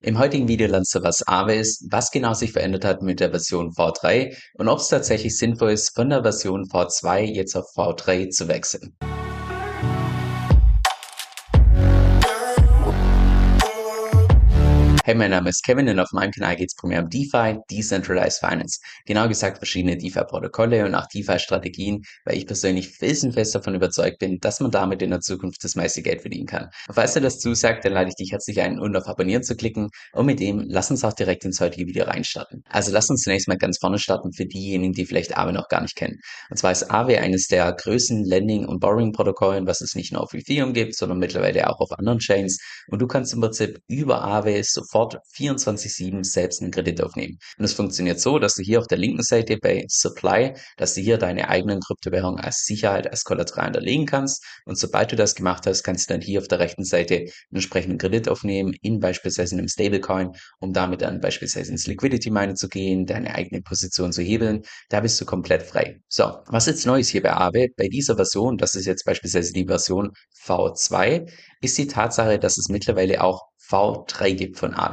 Im heutigen Video lernst du, was Aave ist, was genau sich verändert hat mit der Version V3 und ob es tatsächlich sinnvoll ist, von der Version V2 jetzt auf V3 zu wechseln. Hey, mein Name ist Kevin und auf meinem Kanal geht es primär um DeFi, Decentralized Finance. Genau gesagt verschiedene DeFi-Protokolle und auch DeFi-Strategien, weil ich persönlich felsenfest davon überzeugt bin, dass man damit in der Zukunft das meiste Geld verdienen kann. Und falls dir das zusagt, dann lade ich dich herzlich ein, und auf Abonnieren zu klicken und mit dem lass uns auch direkt ins heutige Video reinstarten. Also lass uns zunächst mal ganz vorne starten für diejenigen, die vielleicht Aave noch gar nicht kennen. Und zwar ist Aave eines der größten Lending- und Borrowing-Protokollen, was es nicht nur auf Ethereum gibt, sondern mittlerweile auch auf anderen Chains. Und du kannst im Prinzip über Aave sofort sofort 24-7 selbst einen Kredit aufnehmen. Und es funktioniert so, dass du hier auf der linken Seite bei Supply, dass du hier deine eigenen Kryptowährungen als Sicherheit, als Kollateral hinterlegen kannst. Und sobald du das gemacht hast, kannst du dann hier auf der rechten Seite einen entsprechenden Kredit aufnehmen, in beispielsweise einem Stablecoin, um damit dann beispielsweise ins Liquidity Miner zu gehen, deine eigene Position zu hebeln. Da bist du komplett frei. So, was jetzt neu ist hier bei Aave, bei dieser Version, das ist jetzt beispielsweise die Version V2, ist die Tatsache, dass es mittlerweile auch V3 gibt von Aave.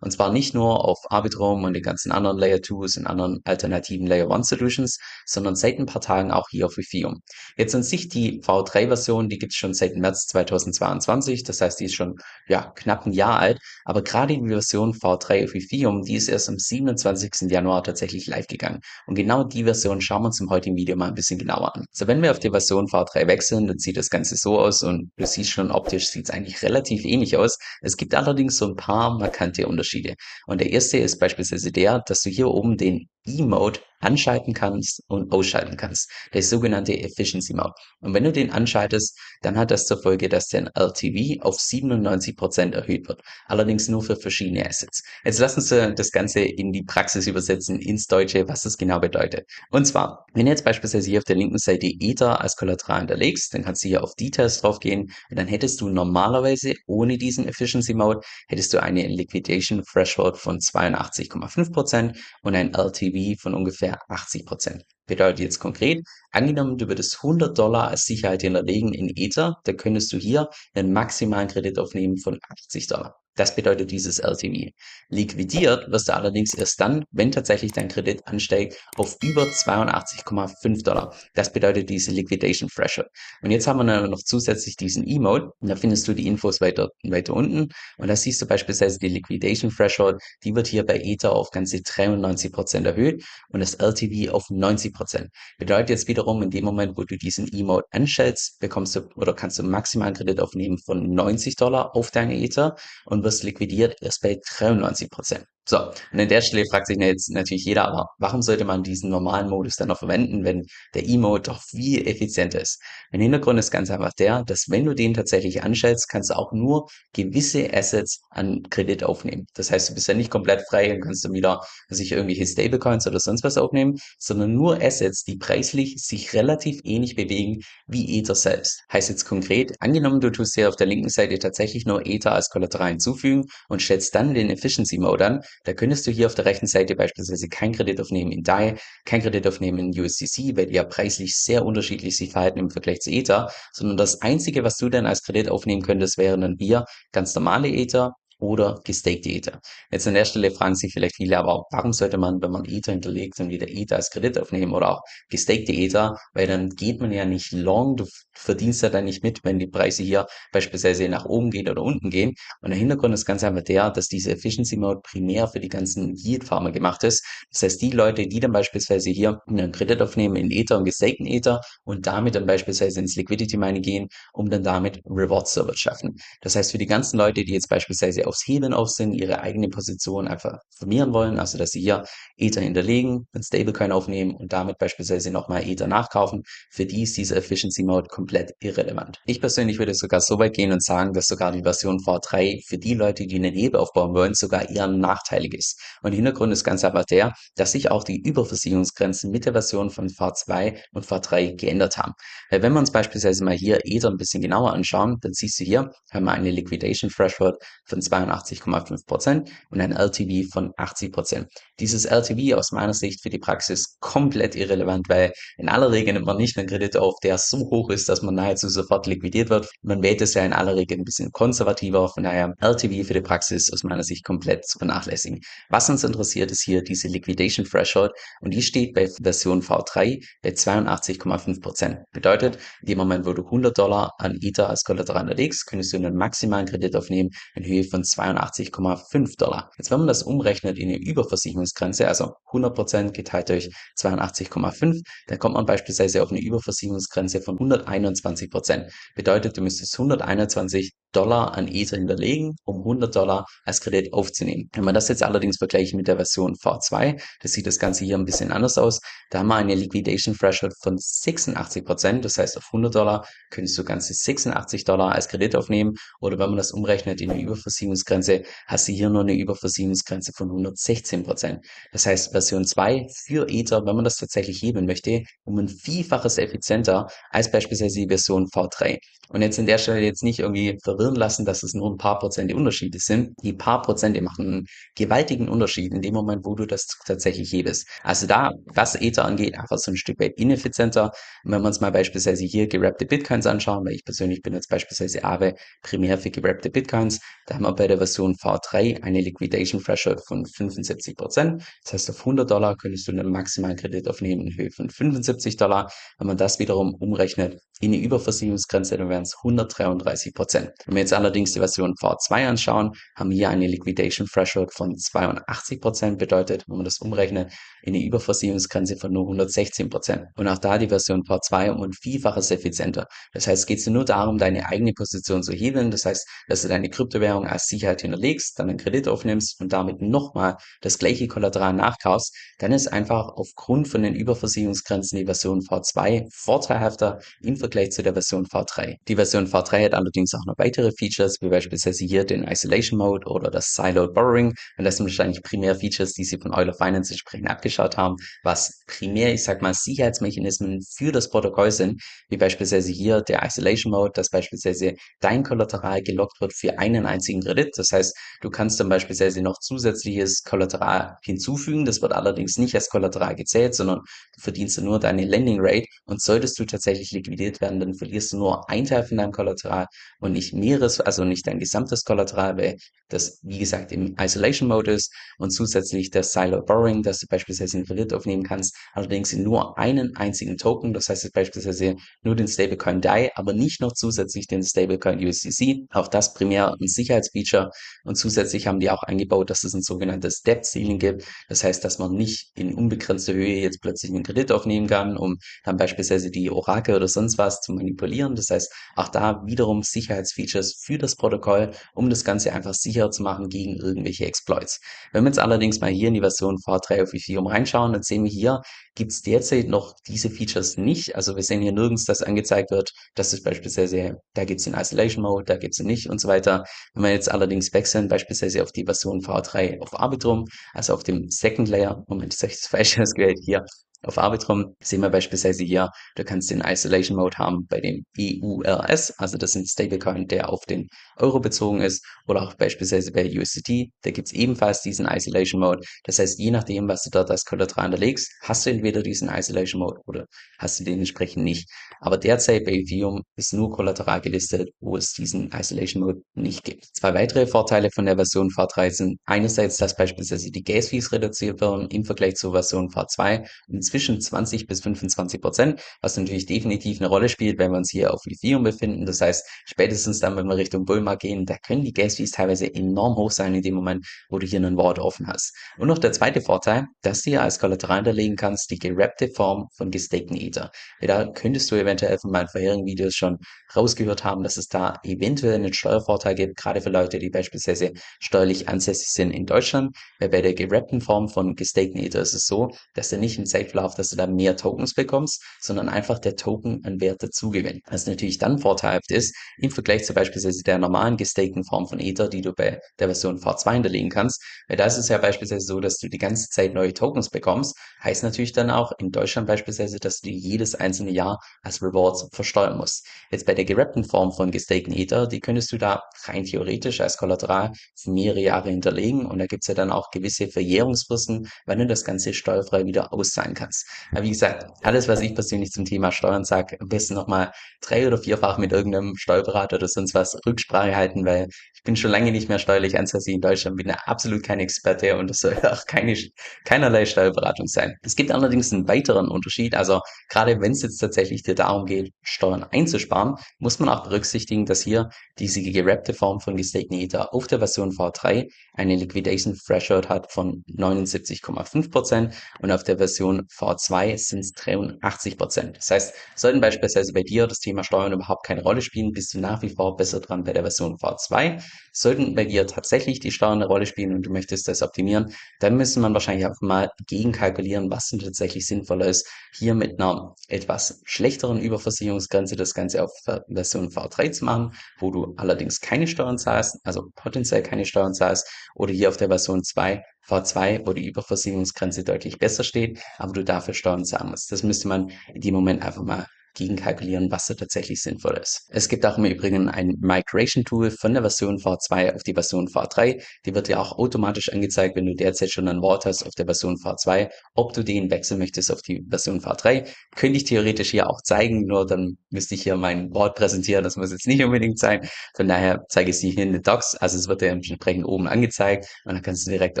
Und zwar nicht nur auf Arbitrum und den ganzen anderen Layer 2s und anderen alternativen Layer 1 Solutions, sondern seit ein paar Tagen auch hier auf Ethereum. Jetzt an sich die V3-Version, die gibt es schon seit März 2022, das heißt, die ist schon ja, knapp ein Jahr alt, aber gerade die Version V3 auf Ethereum, die ist erst am 27. Januar tatsächlich live gegangen. Und genau die Version schauen wir uns im heutigen Video mal ein bisschen genauer an. So, wenn wir auf die Version V3 wechseln, dann sieht das Ganze so aus und du siehst schon optisch sieht es eigentlich relativ ähnlich aus. Es gibt allerdings so ein paar markante Unterschiede. Und der erste ist beispielsweise der, dass du hier oben den E-Mode anschalten kannst und ausschalten kannst. Der sogenannte Efficiency Mode. Und wenn du den anschaltest, dann hat das zur Folge, dass dein LTV auf 97% erhöht wird. Allerdings nur für verschiedene Assets. Jetzt lassen Sie das Ganze in die Praxis übersetzen, ins Deutsche, was das genau bedeutet. Und zwar, wenn du jetzt beispielsweise hier auf der linken Seite Ether als Kollateral hinterlegst, dann kannst du hier auf Details draufgehen und dann hättest du normalerweise ohne diesen Efficiency Mode, hättest du eine Liquidation Threshold von 82,5% und ein LTV von ungefähr ungefähr 80 Prozent. Bedeutet jetzt konkret, angenommen, du würdest 100 Dollar als Sicherheit hinterlegen in Ether, dann könntest du hier einen maximalen Kredit aufnehmen von 80 Dollar. Das bedeutet dieses LTV. Liquidiert wirst du allerdings erst dann, wenn tatsächlich dein Kredit ansteigt auf über 82,5 Dollar. Das bedeutet diese Liquidation Threshold. Und jetzt haben wir noch zusätzlich diesen E-Mode. Und da findest du die Infos weiter, weiter unten. Und da siehst du beispielsweise die Liquidation Threshold. Die wird hier bei Ether auf ganze 93 Prozent erhöht und das LTV auf 90%. Prozent. Bedeutet jetzt wiederum, in dem Moment, wo du diesen E-Mode anstellst, bekommst du oder kannst du maximalen Kredit aufnehmen von 90 Dollar auf deine Ether und wirst liquidiert erst bei 93 Prozent. So, und an der Stelle fragt sich jetzt natürlich jeder, aber warum sollte man diesen normalen Modus dann noch verwenden, wenn der E-Mode doch viel effizienter ist? Mein Hintergrund ist ganz einfach der, dass wenn du den tatsächlich anstellst, kannst du auch nur gewisse Assets an Kredit aufnehmen. Das heißt, du bist ja nicht komplett frei und kannst dann wieder sich irgendwelche Stablecoins oder sonst was aufnehmen, sondern nur Assets, die preislich sich relativ ähnlich bewegen wie Ether selbst. Heißt jetzt konkret, angenommen du tust hier auf der linken Seite tatsächlich nur Ether als Kollateral hinzufügen und stellst dann den Efficiency Mode an, da könntest du hier auf der rechten Seite beispielsweise kein Kredit aufnehmen in DAI, kein Kredit aufnehmen in USDC, weil die ja preislich sehr unterschiedlich sich verhalten im Vergleich zu Ether, sondern das einzige, was du dann als Kredit aufnehmen könntest, wären dann hier ganz normale Ether oder gestakte Ether. Jetzt an der Stelle fragen sich vielleicht viele, aber warum sollte man, wenn man Ether hinterlegt, dann wieder Ether als Kredit aufnehmen oder auch gestakte Ether, weil dann geht man ja nicht long, du verdienst ja dann nicht mit, wenn die Preise hier beispielsweise nach oben gehen oder unten gehen. Und der Hintergrund ist ganz einfach der, dass diese Efficiency Mode primär für die ganzen Yield Farmer gemacht ist. Das heißt, die Leute, die dann beispielsweise hier einen Kredit aufnehmen in Ether und gestakten Ether und damit dann beispielsweise ins Liquidity Mining gehen, um dann damit Rewards zu schaffen. Das heißt, für die ganzen Leute, die jetzt beispielsweise aufs Hebeln auf sind, ihre eigene Position einfach formieren wollen, also dass sie hier Ether hinterlegen, einen Stablecoin aufnehmen und damit beispielsweise nochmal Ether nachkaufen, für die ist dieser Efficiency Mode komplett irrelevant. Ich persönlich würde sogar so weit gehen und sagen, dass sogar die Version V3 für die Leute, die einen Hebel aufbauen wollen, sogar eher nachteilig ist. Und Hintergrund ist ganz einfach der, dass sich auch die Überversicherungsgrenzen mit der Version von V2 und V3 geändert haben. Wenn wir uns beispielsweise mal hier Ether ein bisschen genauer anschauen, dann siehst du hier, haben wir eine Liquidation Threshold von 2 82,5% und ein LTV von 80%. Dieses LTV aus meiner Sicht für die Praxis komplett irrelevant, weil in aller Regel nimmt man nicht einen Kredit auf, der so hoch ist, dass man nahezu sofort liquidiert wird. Man wählt es ja in aller Regel ein bisschen konservativer, von daher LTV für die Praxis aus meiner Sicht komplett zu vernachlässigen. Was uns interessiert, ist hier diese Liquidation Threshold und die steht bei Version V3 bei 82,5%. Bedeutet, in dem Moment, wo du 100 Dollar an Ether als Kollateral legst, könntest du einen maximalen Kredit aufnehmen in Höhe von 82,5 Dollar. Jetzt, wenn man das umrechnet in eine Überversicherungsgrenze, also 100% geteilt durch 82,5, dann kommt man beispielsweise auf eine Überversicherungsgrenze von 121%. Bedeutet, du müsstest 121 Dollar an Ether hinterlegen, um 100 Dollar als Kredit aufzunehmen. Wenn man das jetzt allerdings vergleicht mit der Version V2, das sieht das Ganze hier ein bisschen anders aus. Da haben wir eine Liquidation Threshold von 86%, das heißt auf 100 Dollar könntest du ganze 86 Dollar als Kredit aufnehmen oder wenn man das umrechnet in eine Überversicherungsgrenze, hast du hier nur eine Überversicherungsgrenze von 116%. Das heißt Version 2 für Ether, wenn man das tatsächlich heben möchte, um ein Vielfaches effizienter als beispielsweise die Version V3. Und jetzt an der Stelle jetzt nicht irgendwie verwirren lassen, dass es nur ein paar Prozent Unterschiede sind. Die paar Prozente machen einen gewaltigen Unterschied in dem Moment, wo du das tatsächlich hebest. Also da, was Ether angeht, einfach so ein Stück weit ineffizienter. Wenn wir uns mal beispielsweise hier gerappte Bitcoins anschauen, weil ich persönlich bin jetzt beispielsweise Aave primär für gerappte Bitcoins, da haben wir bei der Version V3 eine Liquidation Threshold von 75 Prozent. Das heißt, auf 100 Dollar könntest du einen maximalen Kredit aufnehmen in Höhe von 75 Dollar. Wenn man das wiederum umrechnet in die Überversicherungsgrenze, dann wären es 133 Prozent. Wenn wir jetzt allerdings die Version V2 anschauen, haben wir hier eine Liquidation Threshold von 82 Prozent bedeutet, wenn man das umrechnet, in die Überversicherungsgrenze von nur 116 Prozent. Und auch da die Version V2 um ein Vielfaches effizienter. Das heißt, geht es nur darum, deine eigene Position zu hebeln. Das heißt, dass du deine Kryptowährung als Sicherheit hinterlegst, dann einen Kredit aufnimmst und damit nochmal das gleiche Kollateral nachkaufst, dann ist einfach aufgrund von den Überversicherungsgrenzen die Version V2 vorteilhafter im Vergleich zu der Version V3. Die Version V3 hat allerdings auch noch weitere Features, wie beispielsweise hier den Isolation Mode oder das Siloed Borrowing. Und das sind wahrscheinlich primär Features, die sie von Euler Finance entsprechend abgeschaut haben, was primär, ich sag mal, Sicherheitsmechanismen für das Protokoll sind, wie beispielsweise hier der Isolation Mode, dass beispielsweise dein Kollateral gelockt wird für einen einzigen Kredit. Das heißt, du kannst dann beispielsweise noch zusätzliches Kollateral hinzufügen. Das wird allerdings nicht als Kollateral gezählt, sondern du verdienst nur deine Lending Rate und solltest du tatsächlich liquidiert werden, dann verlierst du nur einen Teil von deinem Kollateral und nicht mehres, also nicht dein gesamtes Kollateral, weil das, wie gesagt, im Isolation Mode ist und zusätzlich das Silo Borrowing, dass du beispielsweise einen Kredit aufnehmen kannst, allerdings in nur einen einzigen Token, das heißt beispielsweise nur den Stablecoin DAI, aber nicht noch zusätzlich den Stablecoin USDC, auch das primär ein Sicherheitsfeature und zusätzlich haben die auch eingebaut, dass es ein sogenanntes Debt Ceiling gibt, das heißt, dass man nicht in unbegrenzter Höhe jetzt plötzlich einen Kredit aufnehmen kann, um dann beispielsweise die Orakel oder sonst was zu manipulieren. Das heißt, auch da wiederum Sicherheitsfeatures für das Protokoll, um das Ganze einfach sicherer zu machen gegen irgendwelche Exploits. Wenn wir jetzt allerdings mal hier in die Version V3 auf Ethereum reinschauen, dann sehen wir hier, gibt es derzeit noch diese Features nicht. Also wir sehen hier nirgends, dass angezeigt wird, dass es beispielsweise, da gibt es den Isolation Mode, da gibt es nicht und so weiter. Wenn wir jetzt allerdings wechseln, beispielsweise auf die Version V3 auf Arbitrum, also auf dem Second Layer, Moment, ist das falsch ausgewählt hier, auf Arbitrum sehen wir beispielsweise hier, du kannst den Isolation Mode haben bei dem EURS, also das ist ein Stablecoin, der auf den Euro bezogen ist, oder auch beispielsweise bei USDT, da gibt es ebenfalls diesen Isolation Mode. Das heißt, je nachdem, was du dort als Kollateral hinterlegst, hast du entweder diesen Isolation Mode oder hast du den entsprechend nicht. Aber derzeit bei Ethereum ist nur Kollateral gelistet, wo es diesen Isolation Mode nicht gibt. Zwei weitere Vorteile von der Version V3 sind einerseits, dass beispielsweise die Gas Fees reduziert werden im Vergleich zur Version V2 und zwischen 20 bis 25 Prozent, was natürlich definitiv eine Rolle spielt, wenn wir uns hier auf Ethereum befinden. Das heißt, spätestens dann, wenn wir Richtung Bullmarkt gehen, da können die Gas Fees teilweise enorm hoch sein in dem Moment, wo du hier einen Wort offen hast. Und noch der zweite Vorteil, dass du hier als Kollateral hinterlegen kannst, die gerappte Form von gestakten Ether. Da könntest du eventuell von meinen vorherigen Videos schon rausgehört haben, dass es da eventuell einen Steuervorteil gibt, gerade für Leute, die beispielsweise steuerlich ansässig sind in Deutschland, weil bei der gerappten Form von gestakten Ether ist es so, dass du nicht im Safe Ablauf, dass du da mehr Tokens bekommst, sondern einfach der Token an Wert dazugewinnt. Was natürlich dann vorteilhaft ist, im Vergleich zu beispielsweise der normalen gestakten Form von Ether, die du bei der Version V2 hinterlegen kannst, weil da ist es ja beispielsweise so, dass du die ganze Zeit neue Tokens bekommst, heißt natürlich dann auch in Deutschland beispielsweise, dass du die jedes einzelne Jahr als Rewards versteuern musst. Jetzt bei der gerappten Form von gestakten Ether, die könntest du da rein theoretisch als Kollateral für mehrere Jahre hinterlegen und da gibt's ja dann auch gewisse Verjährungsfristen, wann du das Ganze steuerfrei wieder auszahlen kannst. Aber wie gesagt, alles, was ich persönlich zum Thema Steuern sage, am besten nochmal drei oder vierfach mit irgendeinem Steuerberater oder sonst was Rücksprache halten, weil ich bin schon lange nicht mehr steuerlich ansässig in Deutschland, bin absolut kein Experte und es soll auch keine, keinerlei Steuerberatung sein. Es gibt allerdings einen weiteren Unterschied. Also gerade wenn es jetzt tatsächlich dir darum geht, Steuern einzusparen, muss man auch berücksichtigen, dass hier diese gerappte Form von gestakten Ether auf der Version V3 eine Liquidation Threshold hat von 79,5% und auf der Version V2 sind es 83%. Das heißt, sollten beispielsweise bei dir das Thema Steuern überhaupt keine Rolle spielen, bist du nach wie vor besser dran bei der Version V2. Sollten bei dir tatsächlich die Steuern eine Rolle spielen und du möchtest das optimieren, dann müsste man wahrscheinlich auch mal gegenkalkulieren, was denn tatsächlich sinnvoller ist, hier mit einer etwas schlechteren Überversicherungsgrenze das Ganze auf Version V3 zu machen, wo du allerdings keine Steuern zahlst, also potenziell keine Steuern zahlst, oder hier auf der Version 2 V2, wo die Überversicherungsgrenze deutlich besser steht, aber du dafür Steuern zahlen musst. Das müsste man in dem Moment einfach mal gegenkalkulieren, was da tatsächlich sinnvoll ist. Es gibt auch im Übrigen ein Migration Tool von der Version V2 auf die Version V3. Die wird dir auch automatisch angezeigt, wenn du derzeit schon ein Wort hast auf der Version V2, ob du den wechseln möchtest auf die Version V3. Könnte ich theoretisch hier auch zeigen, nur dann müsste ich hier mein Wort präsentieren. Das muss jetzt nicht unbedingt sein. Von daher zeige ich es hier in den Docs. Also es wird dir entsprechend oben angezeigt und dann kannst du direkt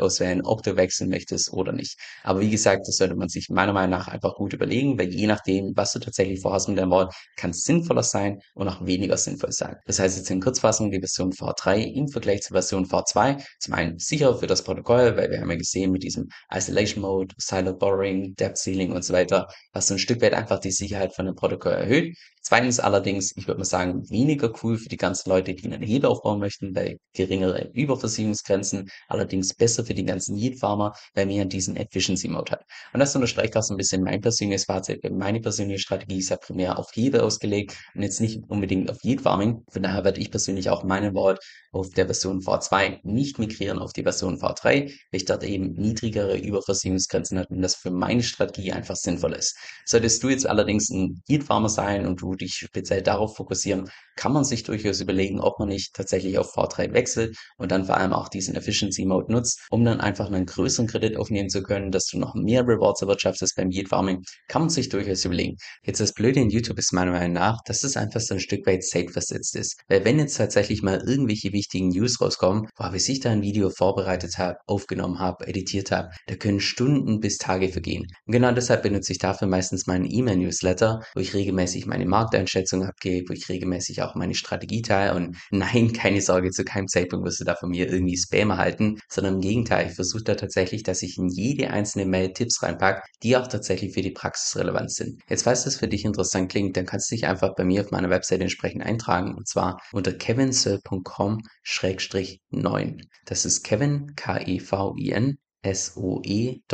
auswählen, ob du wechseln möchtest oder nicht. Aber wie gesagt, das sollte man sich meiner Meinung nach einfach gut überlegen, weil je nachdem, was du tatsächlich vorhast, deinem Wort kann sinnvoller sein und auch weniger sinnvoll sein. Das heißt jetzt in Kurzfassung, die Version V3 im Vergleich zur Version V2 zum einen sicherer für das Protokoll, weil wir haben ja gesehen mit diesem Isolation Mode, Silent Borrowing, Depth Sealing und so weiter, was so ein Stück weit einfach die Sicherheit von dem Protokoll erhöht. Zweitens allerdings, ich würde mal sagen, weniger cool für die ganzen Leute, die einen Hebel aufbauen möchten, bei geringeren Überversicherungsgrenzen, allerdings besser für die ganzen Yield-Farmer, weil man diesen Efficiency-Mode hat. Und das unterstreicht auch so ein bisschen mein persönliches Fazit. Meine persönliche Strategie ist ja primär auf Hebel ausgelegt und jetzt nicht unbedingt auf Yield-Farming. Von daher werde ich persönlich auch meine Vault auf der Version V2 nicht migrieren auf die Version V3, weil ich dort eben niedrigere Überversicherungsgrenzen habe und das für meine Strategie einfach sinnvoll ist. Solltest du jetzt allerdings ein Yield-Farmer sein und du du dich speziell darauf fokussieren, kann man sich durchaus überlegen, ob man nicht tatsächlich auf V3 wechselt und dann vor allem auch diesen Efficiency Mode nutzt, um dann einfach einen größeren Kredit aufnehmen zu können, dass du noch mehr Rewards erwirtschaftest beim Yield Farming, kann man sich durchaus überlegen. Jetzt das Blöde in YouTube ist meiner Meinung nach, dass es einfach so ein Stück weit safe versetzt ist. Weil wenn jetzt tatsächlich mal irgendwelche wichtigen News rauskommen, wo ich sich da ein Video vorbereitet habe, aufgenommen habe, editiert habe, da können Stunden bis Tage vergehen. Und genau deshalb benutze ich dafür meistens meinen E-Mail-Newsletter, wo ich regelmäßig meine Markteinschätzung abgebe, wo ich regelmäßig auch meine Strategie teile und nein, keine Sorge, zu keinem Zeitpunkt wirst du da von mir irgendwie Spam erhalten, sondern im Gegenteil, ich versuche da tatsächlich, dass ich in jede einzelne Mail Tipps reinpacke, die auch tatsächlich für die Praxis relevant sind. Jetzt, falls das für dich interessant klingt, dann kannst du dich einfach bei mir auf meiner Webseite entsprechend eintragen und zwar unter kevinsoe.com-9. Das ist Kevin, K-E-V-I-N, S-O-E-L-L.com,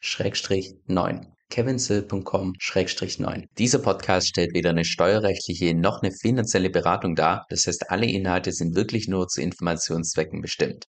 Schrägstrich 9 kevinsill.com-9. Dieser Podcast stellt weder eine steuerrechtliche noch eine finanzielle Beratung dar. Das heißt, alle Inhalte sind wirklich nur zu Informationszwecken bestimmt.